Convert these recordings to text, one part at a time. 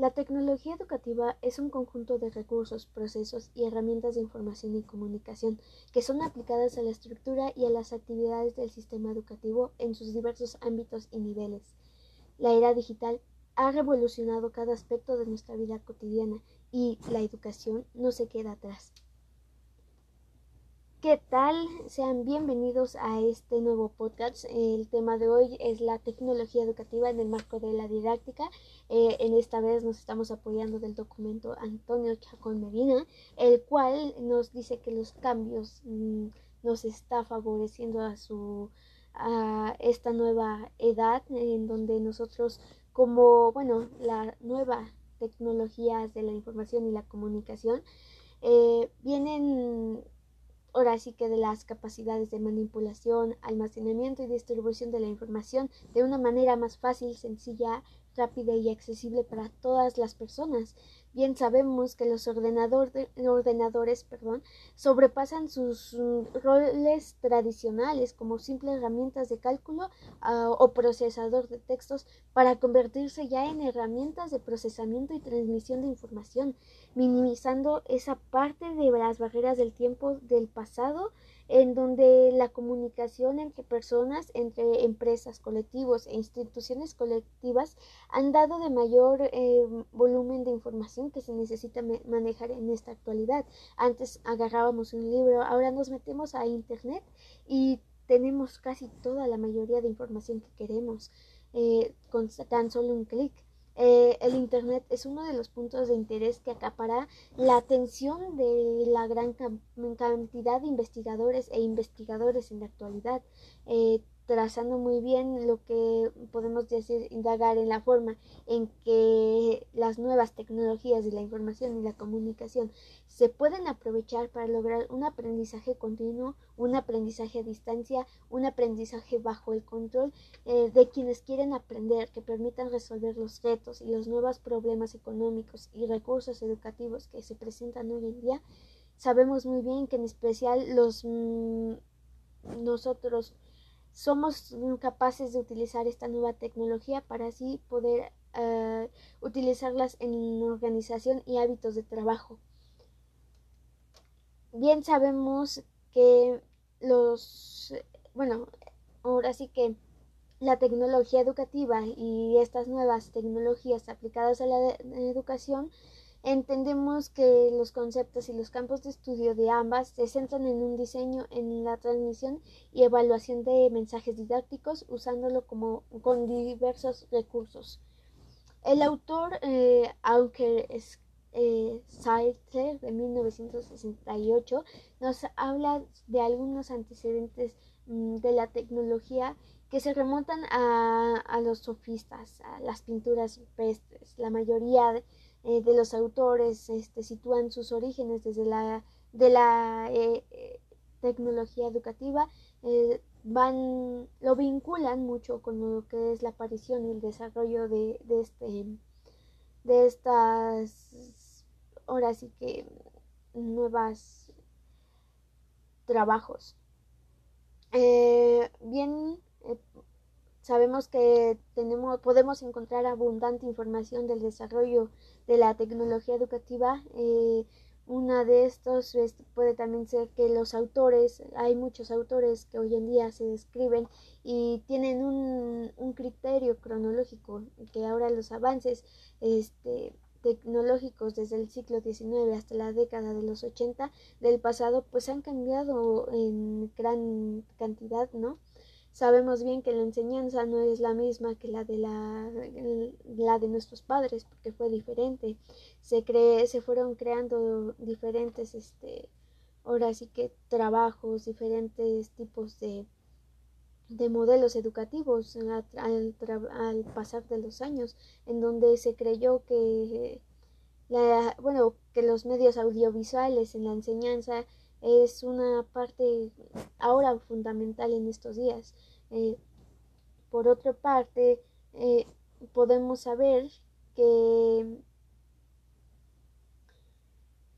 La tecnología educativa es un conjunto de recursos, procesos y herramientas de información y comunicación que son aplicadas a la estructura y a las actividades del sistema educativo en sus diversos ámbitos y niveles. La era digital ha revolucionado cada aspecto de nuestra vida cotidiana y la educación no se queda atrás. ¿Qué tal? Sean bienvenidos a este nuevo podcast. El tema de hoy es la tecnología educativa en el marco de la didáctica. Eh, en esta vez nos estamos apoyando del documento Antonio Chacón Medina, el cual nos dice que los cambios mm, nos está favoreciendo a su a esta nueva edad en donde nosotros como bueno la nueva tecnologías de la información y la comunicación eh, vienen ahora sí que de las capacidades de manipulación, almacenamiento y distribución de la información de una manera más fácil, sencilla, rápida y accesible para todas las personas. Bien sabemos que los ordenadores perdón, sobrepasan sus mm, roles tradicionales como simples herramientas de cálculo ah, o procesador de textos para convertirse ya en herramientas de procesamiento y transmisión de información, minimizando esa parte de las barreras del tiempo del pasado en donde la comunicación entre personas, entre empresas, colectivos e instituciones colectivas han dado de mayor eh, volumen de información que se necesita manejar en esta actualidad. Antes agarrábamos un libro, ahora nos metemos a Internet y tenemos casi toda la mayoría de información que queremos eh, con tan solo un clic. Eh, el Internet es uno de los puntos de interés que acapara la atención de la gran cantidad de investigadores e investigadores en la actualidad. Eh, trazando muy bien lo que podemos decir, indagar en la forma en que las nuevas tecnologías de la información y la comunicación se pueden aprovechar para lograr un aprendizaje continuo, un aprendizaje a distancia, un aprendizaje bajo el control eh, de quienes quieren aprender, que permitan resolver los retos y los nuevos problemas económicos y recursos educativos que se presentan hoy en día. Sabemos muy bien que en especial los mm, nosotros somos capaces de utilizar esta nueva tecnología para así poder uh, utilizarlas en organización y hábitos de trabajo. Bien sabemos que los, bueno, ahora sí que la tecnología educativa y estas nuevas tecnologías aplicadas a la educación Entendemos que los conceptos y los campos de estudio de ambas se centran en un diseño, en la transmisión y evaluación de mensajes didácticos, usándolo como con diversos recursos. El autor eh, Auker eh, de 1968 nos habla de algunos antecedentes mm, de la tecnología que se remontan a, a, los sofistas, a las pinturas rupestres. La mayoría de, eh, de los autores este, sitúan sus orígenes desde la de la eh, eh, tecnología educativa van lo vinculan mucho con lo que es la aparición y el desarrollo de, de este de estas ahora sí que nuevas trabajos. Bien Sabemos que tenemos, podemos encontrar abundante información del desarrollo de la tecnología educativa. Eh, una de estos puede también ser que los autores, hay muchos autores que hoy en día se describen y tienen un, criterio cronológico, que ahora los avances este, tecnológicos desde el siglo XIX hasta la década de los 80 del pasado pues han cambiado en gran cantidad, ¿no? Sabemos bien que la enseñanza no es la misma que la de la, la de nuestros padres, porque fue diferente. Se cree, se fueron creando diferentes, este, ahora sí que trabajos, diferentes tipos de, de modelos educativos al, al, pasar de los años, en donde se creyó que la, bueno, que los medios audiovisuales en la enseñanza es una parte ahora fundamental en estos días. Eh, por otra parte, eh, podemos saber que,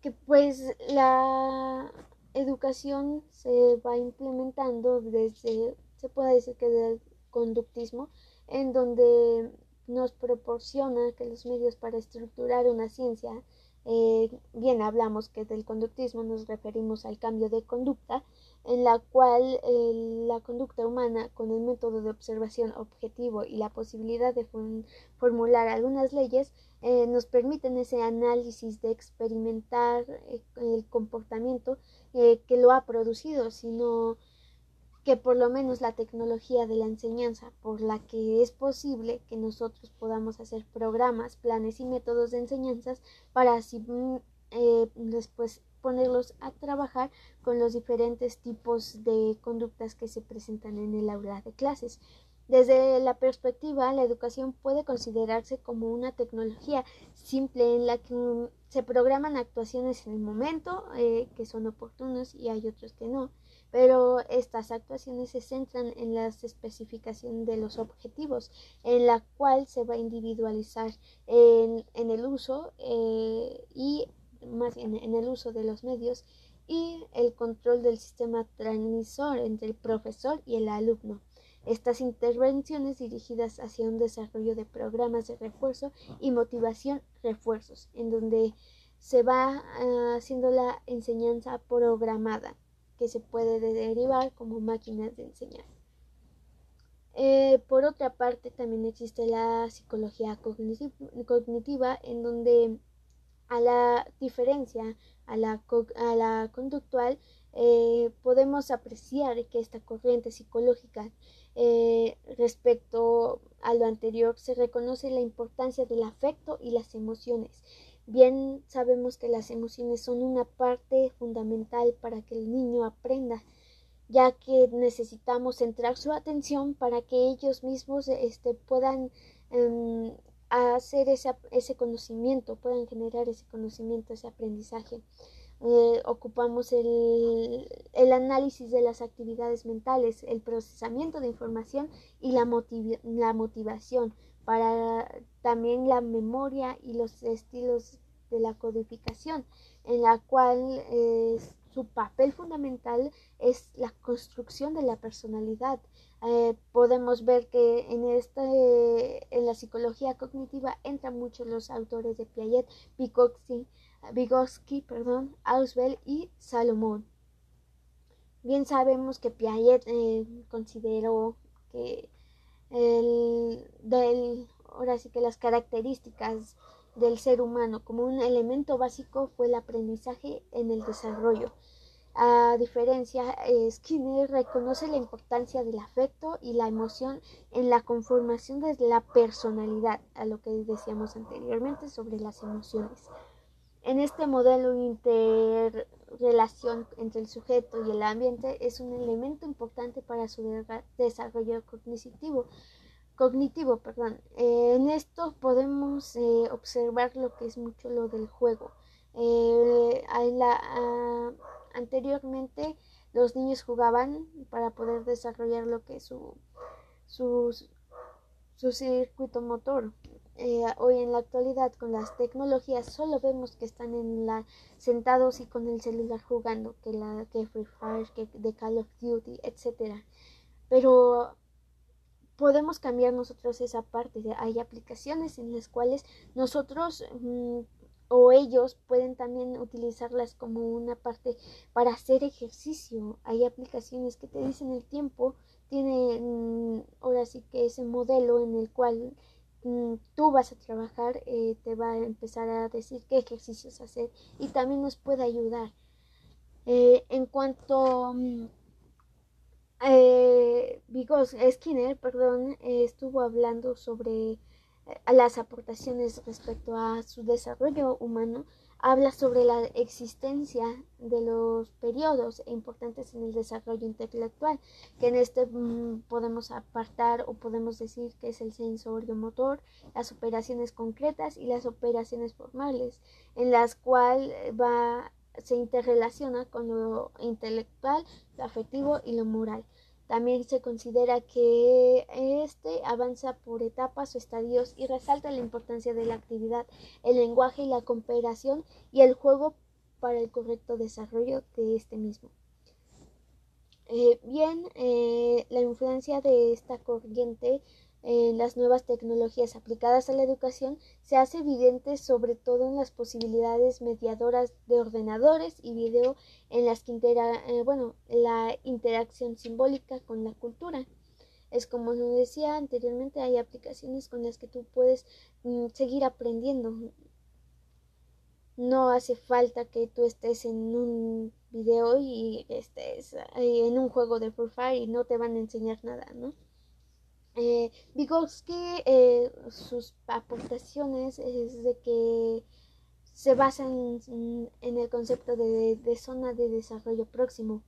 que pues la educación se va implementando desde, se puede decir que del conductismo, en donde nos proporciona que los medios para estructurar una ciencia, eh, bien hablamos que del conductismo nos referimos al cambio de conducta, en la cual la conducta humana con el método de observación objetivo y la posibilidad de formular algunas leyes eh, nos permiten ese análisis de experimentar eh, el comportamiento que lo ha producido, sino que por lo menos la tecnología de la enseñanza por la que es posible que nosotros podamos hacer programas, planes y métodos de enseñanzas para así mm, eh, después ponerlos a trabajar con los diferentes tipos de conductas que se presentan en el aula de clases. Desde la perspectiva, la educación puede considerarse como una tecnología simple en la que mm, se programan actuaciones en el momento eh, que son oportunos y hay otros que no pero estas actuaciones se centran en la especificación de los objetivos, en la cual se va a individualizar en, el uso eh, y más bien en el uso de los medios y el control del sistema transmisor entre el profesor y el alumno. Estas intervenciones dirigidas hacia un desarrollo de programas de refuerzo y motivación refuerzos, en donde se va ah, haciendo la enseñanza programada que se puede derivar como máquinas de enseñar. Eh, por otra parte, también existe la psicología cognitiva, en donde a la diferencia a la, a la conductual eh, podemos apreciar que esta corriente psicológica eh, respecto a lo anterior se reconoce la importancia del afecto y las emociones Bien sabemos que las emociones son una parte fundamental para que el niño aprenda, ya que necesitamos centrar su atención para que ellos mismos este, puedan em, hacer ese, ese, conocimiento, puedan generar ese conocimiento, ese aprendizaje. Eh, ocupamos el, el, análisis de las actividades mentales, el procesamiento de información y la, la motivación para también la memoria y los estilos de la codificación, en la cual eh, su papel fundamental es la construcción de la personalidad. Eh, podemos ver que en, este, en la psicología cognitiva entran muchos los autores de Piaget, Vygotsky, Vygotsky Auswell y Salomón. Bien sabemos que Piaget eh, consideró que el, del, ahora sí que las características del ser humano como un elemento básico fue el aprendizaje en el desarrollo. A diferencia, Skinner reconoce la importancia del afecto y la emoción en la conformación de la personalidad, a lo que decíamos anteriormente sobre las emociones. En este modelo interrelación entre el sujeto y el ambiente es un elemento importante para su desarrollo cognitivo, cognitivo, perdón. Eh, en esto podemos eh, observar lo que es mucho lo del juego. Eh, la, ah, anteriormente los niños jugaban para poder desarrollar lo que es su, su, su circuito motor. hoy en la actualidad con las tecnologías solo vemos que están en la, sentados y con el celular jugando, que la que Free Fire, que de Call of Duty, etcétera. Pero podemos cambiar nosotros esa parte. Hay aplicaciones en las cuales nosotros mm, o ellos pueden también utilizarlas como una parte para hacer ejercicio. Hay aplicaciones que te dicen el tiempo, tiene mm, ahora sí que ese modelo en el cual mm, tú vas a trabajar, eh, te va a empezar a decir qué ejercicios hacer y también nos puede ayudar. Eh, en cuanto eh, Skinner perdón, estuvo hablando sobre eh, las aportaciones respecto a su desarrollo humano, habla sobre la existencia de los periodos importantes en el desarrollo intelectual, que en este mm, podemos apartar o podemos decir que es el sensorio motor, las operaciones concretas y las operaciones formales, en las cuales va se interrelaciona con lo intelectual, lo afectivo y lo moral. También se considera que este avanza por etapas o estadios y resalta la importancia de la actividad, el lenguaje y la cooperación y el juego para el correcto desarrollo de este mismo. Eh, bien, eh, la influencia de esta corriente en las nuevas tecnologías aplicadas a la educación se hace evidente sobre todo en las posibilidades mediadoras de ordenadores y video en las que eh, bueno, la interacción simbólica con la cultura. Es como lo decía anteriormente, hay aplicaciones con las que tú puedes mm, seguir aprendiendo. No hace falta que tú estés en un video y estés eh, en un juego de Free y no te van a enseñar nada, ¿no? Eh, Vygotsky, eh, sus aportaciones es de que se basan en, el concepto de, zona de desarrollo próximo.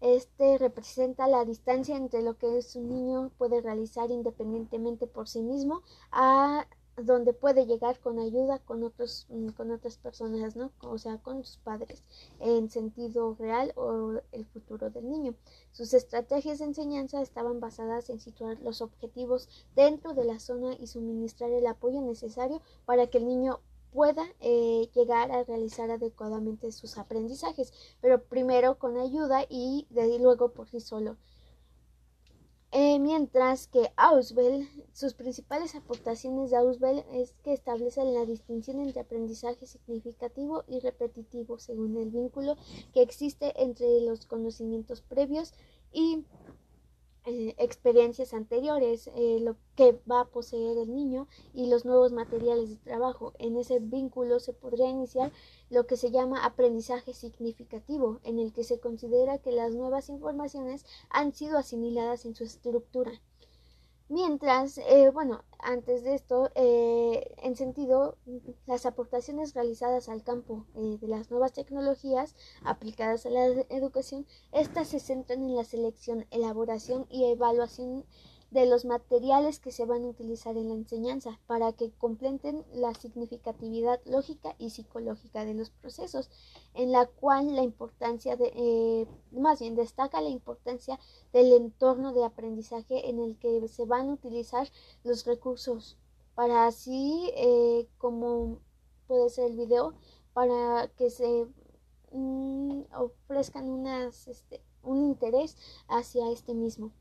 Este representa la distancia entre lo que un niño puede realizar independientemente por sí mismo a donde puede llegar con ayuda con otros mm, con otras personas no o sea con sus padres en sentido real o el futuro del niño sus estrategias de enseñanza estaban basadas en situar los objetivos dentro de la zona y suministrar el apoyo necesario para que el niño pueda eh, llegar a realizar adecuadamente sus aprendizajes pero primero con ayuda y de luego por sí solo eh, mientras que Auswell, sus principales aportaciones de Auswell es que establecen la distinción entre aprendizaje significativo y repetitivo según el vínculo que existe entre los conocimientos previos y eh, experiencias anteriores, eh, lo que va a poseer el niño y los nuevos materiales de trabajo. En ese vínculo se podría iniciar lo que se llama aprendizaje significativo, en el que se considera que las nuevas informaciones han sido asimiladas en su estructura. Mientras, eh, bueno, antes de esto, eh, en sentido, las aportaciones realizadas al campo eh, de las nuevas tecnologías aplicadas a la educación, estas se centran en la selección, elaboración y evaluación de los materiales que se van a utilizar en la enseñanza para que completen la significatividad lógica y psicológica de los procesos, en la cual la importancia de, eh, más bien destaca la importancia del entorno de aprendizaje en el que se van a utilizar los recursos para así eh, como puede ser el video para que se mm, ofrezcan unas, este, un interés hacia este mismo.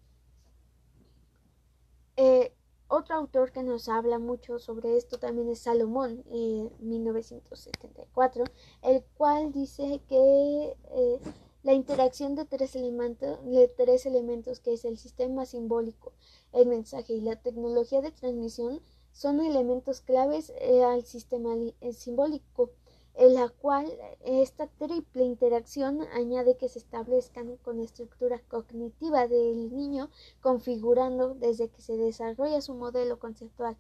Eh, otro autor que nos habla mucho sobre esto también es Salomón, eh, 1974, el cual dice que eh, la interacción de tres, elementos, de tres elementos, que es el sistema simbólico, el mensaje y la tecnología de transmisión, son elementos claves eh, al sistema simbólico en la cual esta triple interacción añade que se establezcan con la estructura cognitiva del niño, configurando desde que se desarrolla su modelo conceptual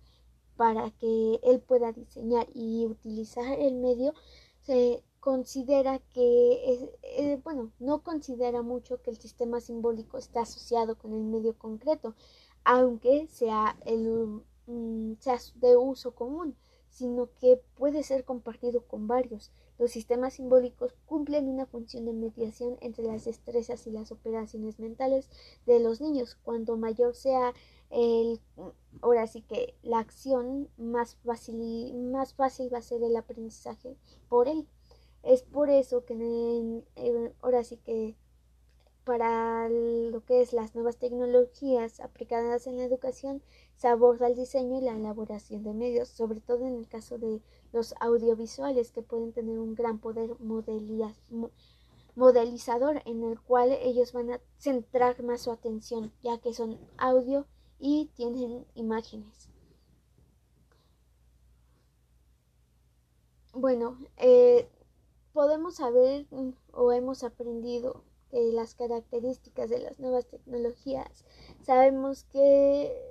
para que él pueda diseñar y utilizar el medio, se considera que, eh, bueno, no considera mucho que el sistema simbólico está asociado con el medio concreto, aunque sea, el, mm, sea de uso común sino que puede ser compartido con varios. Los sistemas simbólicos cumplen una función de mediación entre las destrezas y las operaciones mentales de los niños. Cuanto mayor sea el, ahora sí que la acción, más fácil, más fácil va a ser el aprendizaje por él. Es por eso que ahora sí que para lo que es las nuevas tecnologías aplicadas en la educación se aborda el diseño y la elaboración de medios, sobre todo en el caso de los audiovisuales que pueden tener un gran poder modelizador en el cual ellos van a centrar más su atención ya que son audio y tienen imágenes. Bueno, eh, podemos saber mm, o hemos aprendido las características de las nuevas tecnologías. Sabemos que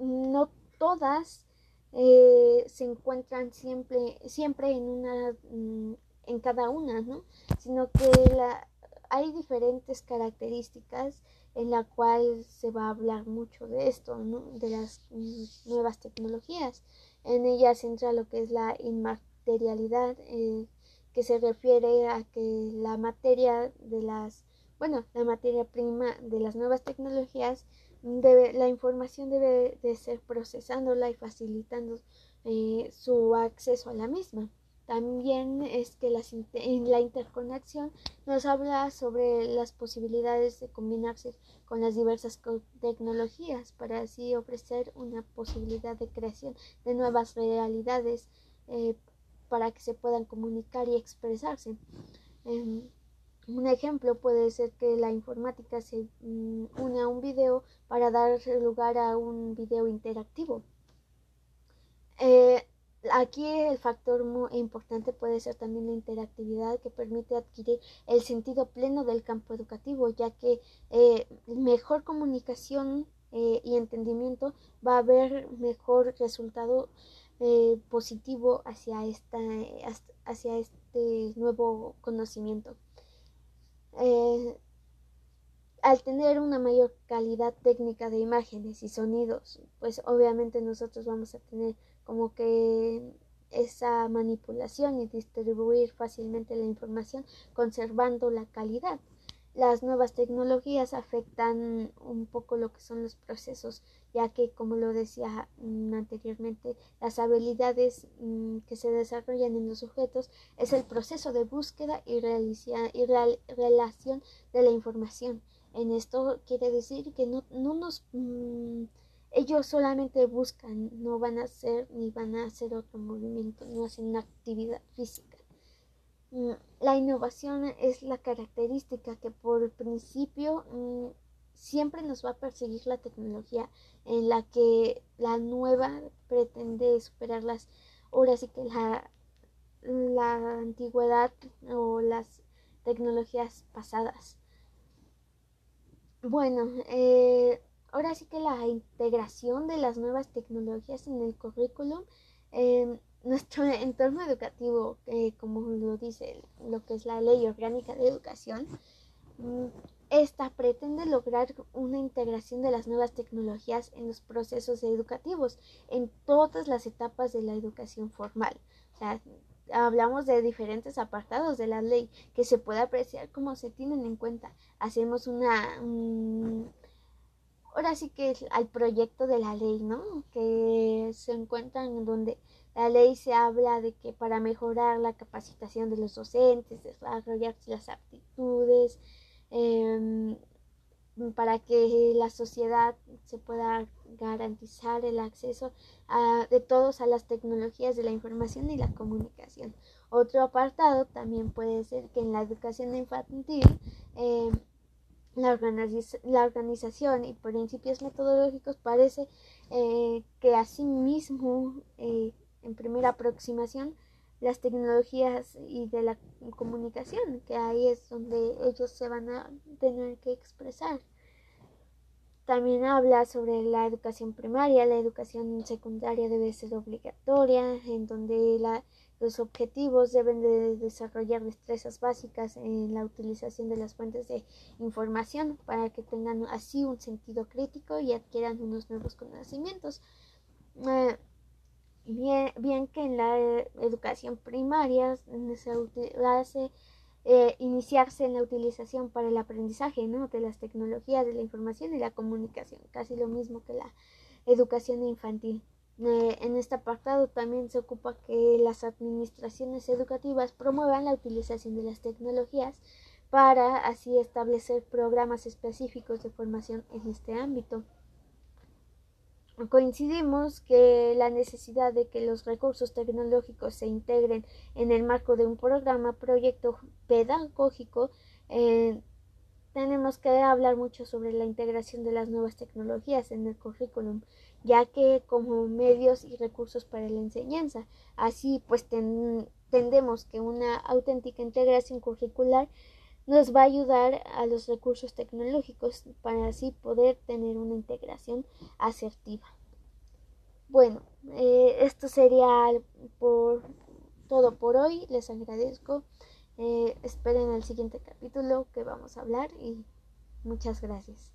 no todas eh, se encuentran siempre, siempre en una mm, en cada una, ¿no? Sino que la, hay diferentes características en la cual se va a hablar mucho de esto, ¿no? de las mm, nuevas tecnologías. En ellas entra lo que es la inmaterialidad, eh, que se refiere a que la materia de las bueno, la materia prima de las nuevas tecnologías, debe, la información debe de ser procesándola y facilitando eh, su acceso a la misma. también es que la interconexión nos habla sobre las posibilidades de combinarse con las diversas tecnologías para así ofrecer una posibilidad de creación de nuevas realidades eh, para que se puedan comunicar y expresarse. Em, un ejemplo puede ser que la informática se mm, une a un video para dar lugar a un video interactivo. Eh, Aquí el factor muy importante puede ser también la interactividad que permite adquirir el sentido pleno del campo educativo, ya que eh, mejor comunicación eh, y entendimiento va a haber mejor resultado positivo hacia, esta, hacia este nuevo conocimiento. Al tener una mayor calidad técnica de imágenes y sonidos, pues obviamente nosotros vamos a tener como que esa manipulación y distribuir fácilmente la información conservando la calidad. Las nuevas tecnologías afectan un poco lo que son los procesos, ya que, como lo decía mm, anteriormente, las habilidades mm, que se desarrollan en los sujetos es el proceso de búsqueda y, y relación de la información. En esto quiere decir que no, no nos mm, ellos solamente buscan, no van a hacer ni van a hacer otro movimiento, no hacen una actividad física. Mm, la innovación es la característica que por principio mm, siempre nos va a perseguir la tecnología en la que la nueva pretende superar las horas y que la, la antigüedad o las tecnologías pasadas. Bueno, eh, ahora sí que la integración de las nuevas tecnologías en el currículum, en nuestro entorno educativo, eh, como lo dice lo que es la ley orgánica de educación, mm, esta pretende lograr una integración de las nuevas tecnologías en los procesos educativos, en todas las etapas de la educación formal. Hablamos de diferentes apartados de la ley que se puede apreciar cómo se tienen en cuenta. Hacemos una, ahora sí que al proyecto de la ley, ¿no? Que se encuentran en donde la ley se habla de que para mejorar la capacitación de los docentes, desarrollar las aptitudes, em, para que la sociedad se pueda garantizar el acceso de todos a las tecnologías de la información y la comunicación. Otro apartado también puede ser que en la educación infantil eh, la, organización y principios metodológicos parece eh, que asimismo eh, en primera aproximación las tecnologías y de la comunicación que ahí es donde ellos se van a tener que expresar también habla sobre la educación primaria la educación secundaria debe ser obligatoria en donde la los objetivos deben de desarrollar destrezas básicas en la utilización de las fuentes de información para que tengan así un sentido crítico y adquieran unos nuevos conocimientos. Eh, bien, bien, que en la educación primaria se hace eh, iniciarse en la utilización para el aprendizaje ¿no? de las tecnologías de la información y la comunicación, casi lo mismo que la educación infantil. Eh, en este apartado también se ocupa que las administraciones educativas promuevan la utilización de las tecnologías para así establecer programas específicos de formación en este ámbito. Coincidimos que la necesidad de que los recursos tecnológicos se integren en el marco de un programa, proyecto pedagógico, eh, tenemos que hablar mucho sobre la integración de las nuevas tecnologías en el currículum, ya que como medios y recursos para la enseñanza. Así pues tendemos que una auténtica integración curricular nos va a ayudar a los recursos tecnológicos para así poder tener una integración asertiva. Bueno, eh, esto sería por todo por hoy. Les agradezco. Eh, esperen el siguiente capítulo que vamos a hablar y muchas gracias.